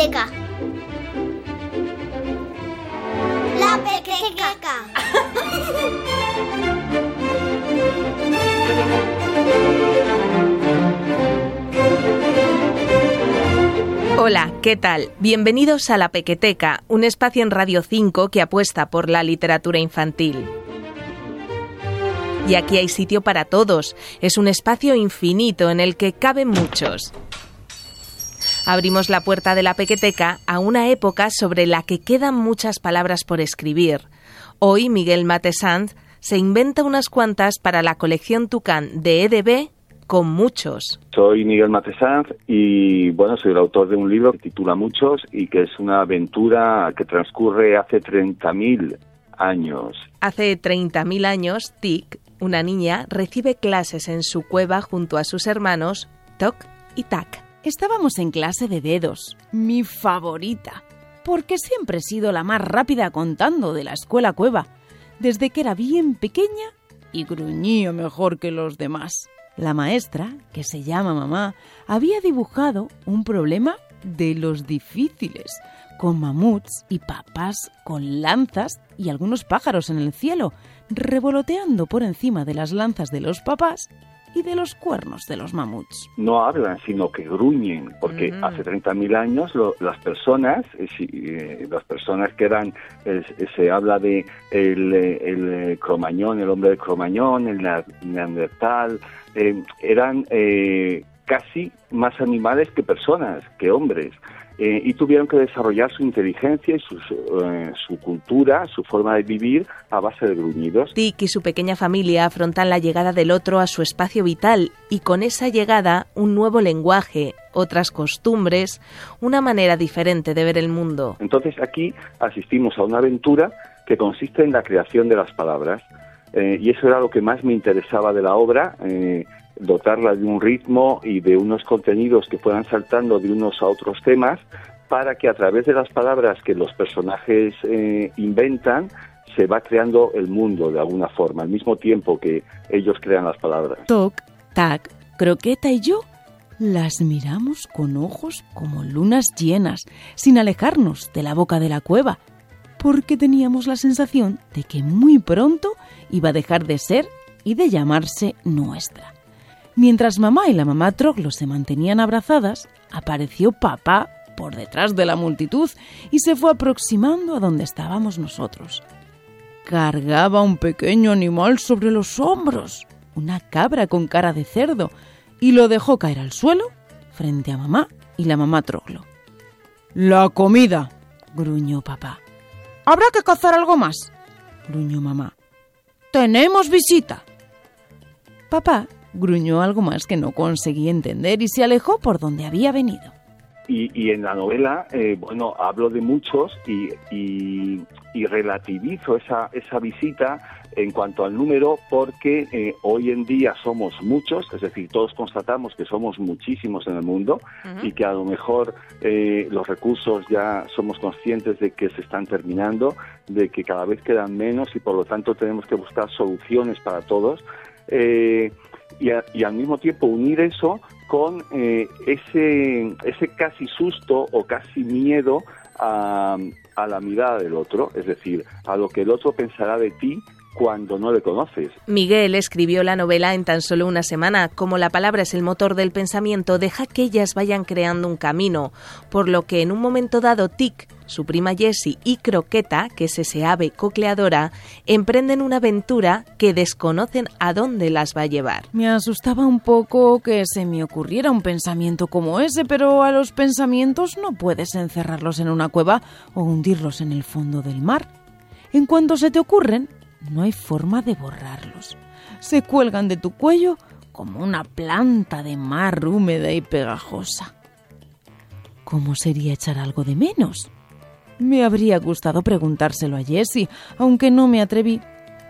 La pequeteca. Hola, ¿qué tal? Bienvenidos a La Pequeteca, un espacio en Radio 5 que apuesta por la literatura infantil. Y aquí hay sitio para todos. Es un espacio infinito en el que caben muchos. Abrimos la puerta de la Pequeteca a una época sobre la que quedan muchas palabras por escribir. Hoy Miguel Matesanz se inventa unas cuantas para la colección Tucán de EDB con muchos. Soy Miguel Matesanz y bueno, soy el autor de un libro que titula Muchos y que es una aventura que transcurre hace 30.000 años. Hace 30.000 años, Tic, una niña, recibe clases en su cueva junto a sus hermanos Toc y Tac. Estábamos en clase de dedos, mi favorita, porque siempre he sido la más rápida contando de la escuela cueva, desde que era bien pequeña y gruñía mejor que los demás. La maestra, que se llama mamá, había dibujado un problema de los difíciles, con mamuts y papas con lanzas y algunos pájaros en el cielo, revoloteando por encima de las lanzas de los papás y de los cuernos de los mamuts. No hablan, sino que gruñen, porque Mm. hace 30.000 años lo- las personas, eh, si, eh, las personas que eran, eh, se habla de el, el cromañón, el hombre de cromañón, el neandertal, eh, eran eh, casi más animales que personas, que hombres. Eh, y tuvieron que desarrollar su inteligencia y sus, eh, su cultura, su forma de vivir a base de gruñidos. Tic y su pequeña familia afrontan la llegada del otro a su espacio vital y con esa llegada un nuevo lenguaje, otras costumbres, una manera diferente de ver el mundo. Entonces aquí asistimos a una aventura que consiste en la creación de las palabras. Eh, y eso era lo que más me interesaba de la obra, eh, dotarla de un ritmo y de unos contenidos que fueran saltando de unos a otros temas para que a través de las palabras que los personajes eh, inventan se va creando el mundo de alguna forma, al mismo tiempo que ellos crean las palabras. Toc, tac, croqueta y yo las miramos con ojos como lunas llenas, sin alejarnos de la boca de la cueva, porque teníamos la sensación de que muy pronto iba a dejar de ser y de llamarse nuestra. Mientras mamá y la mamá Troglo se mantenían abrazadas, apareció papá por detrás de la multitud y se fue aproximando a donde estábamos nosotros. Cargaba un pequeño animal sobre los hombros, una cabra con cara de cerdo, y lo dejó caer al suelo frente a mamá y la mamá Troglo. La comida, gruñó papá. Habrá que cazar algo más, gruñó mamá. Tenemos visita. Papá gruñó algo más que no conseguí entender y se alejó por donde había venido. Y, y en la novela, eh, bueno, hablo de muchos y, y- y relativizo esa, esa visita en cuanto al número porque eh, hoy en día somos muchos, es decir, todos constatamos que somos muchísimos en el mundo y que a lo mejor eh, los recursos ya somos conscientes de que se están terminando, de que cada vez quedan menos y por lo tanto tenemos que buscar soluciones para todos. Eh, y, al mismo tiempo unir eso con eh, ese, ese casi susto o casi miedo a, a la mirada del otro, es decir, a lo que el otro pensará de ti cuando no le conoces. Miguel escribió la novela en tan solo una semana. Como la palabra es el motor del pensamiento, deja que ellas vayan creando un camino, por lo que en un momento dado Tic, su prima Jessie y Croqueta, que es ese ave cocleadora, emprenden una aventura que desconocen a dónde las va a llevar. Me asustaba un poco que se me ocurriera un pensamiento como ese, pero a los pensamientos no puedes encerrarlos en una cueva o hundirlos en el fondo del mar. En cuanto se te ocurren, no hay forma de borrarlos. Se cuelgan de tu cuello como una planta de mar húmeda y pegajosa. ¿Cómo sería echar algo de menos? Me habría gustado preguntárselo a Jessie, aunque no me atreví,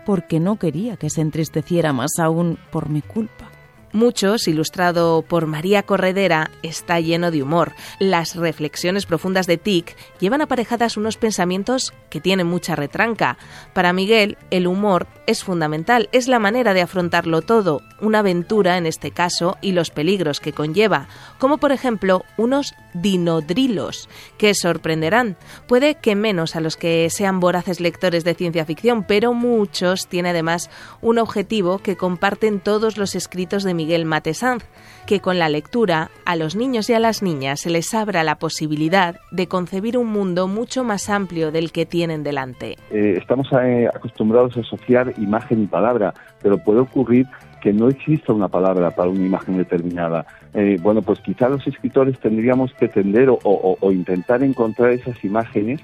porque no quería que se entristeciera más aún por mi culpa. Muchos, ilustrado por María Corredera, está lleno de humor. Las reflexiones profundas de Tic llevan aparejadas unos pensamientos que tienen mucha retranca. Para Miguel, el humor es fundamental, es la manera de afrontarlo todo, una aventura en este caso y los peligros que conlleva, como por ejemplo unos dinodrilos, que sorprenderán. Puede que menos a los que sean voraces lectores de ciencia ficción, pero muchos tiene además un objetivo que comparten todos los escritos de Miguel Matesanz, que con la lectura a los niños y a las niñas se les abra la posibilidad de concebir un mundo mucho más amplio del que tienen delante. Eh, estamos eh, acostumbrados a asociar imagen y palabra, pero puede ocurrir que no exista una palabra para una imagen determinada. Eh, bueno, pues quizá los escritores tendríamos que tender o, intentar encontrar esas imágenes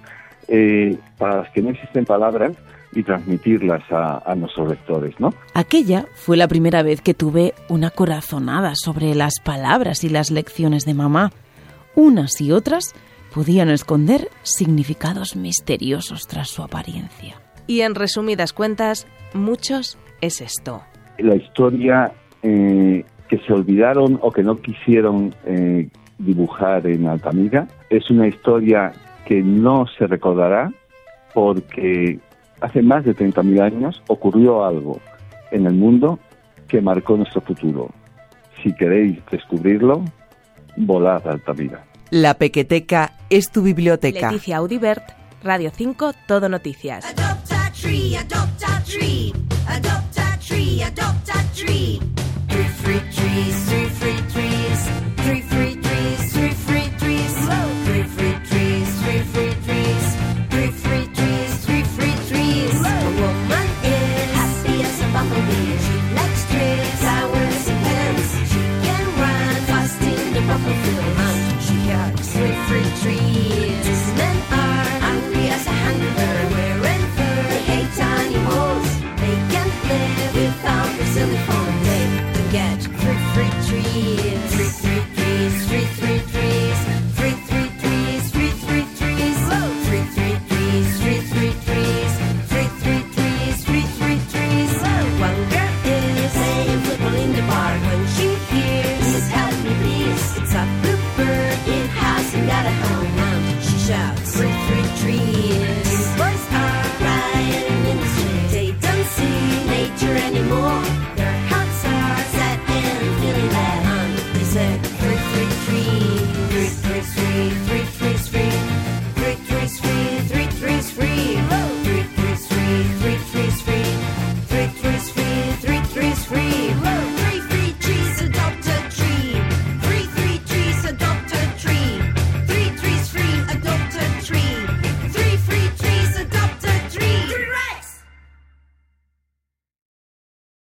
para las que no existen palabras y transmitirlas a, a, nuestros lectores, ¿no? Aquella fue la primera vez que tuve una corazonada sobre las palabras y las lecciones de mamá. Unas y otras podían esconder significados misteriosos tras su apariencia. Y en resumidas cuentas, muchos es esto. La historia eh, que se olvidaron o que no quisieron eh, dibujar en Altamira es una historia que no se recordará porque hace más de 30.000 años ocurrió algo en el mundo que marcó nuestro futuro. Si queréis descubrirlo, volad a Altamira. La Pequeteca es tu biblioteca. Leticia Audibert, Radio 5, Todo Noticias. a shouts, three, Japanese. Yeah.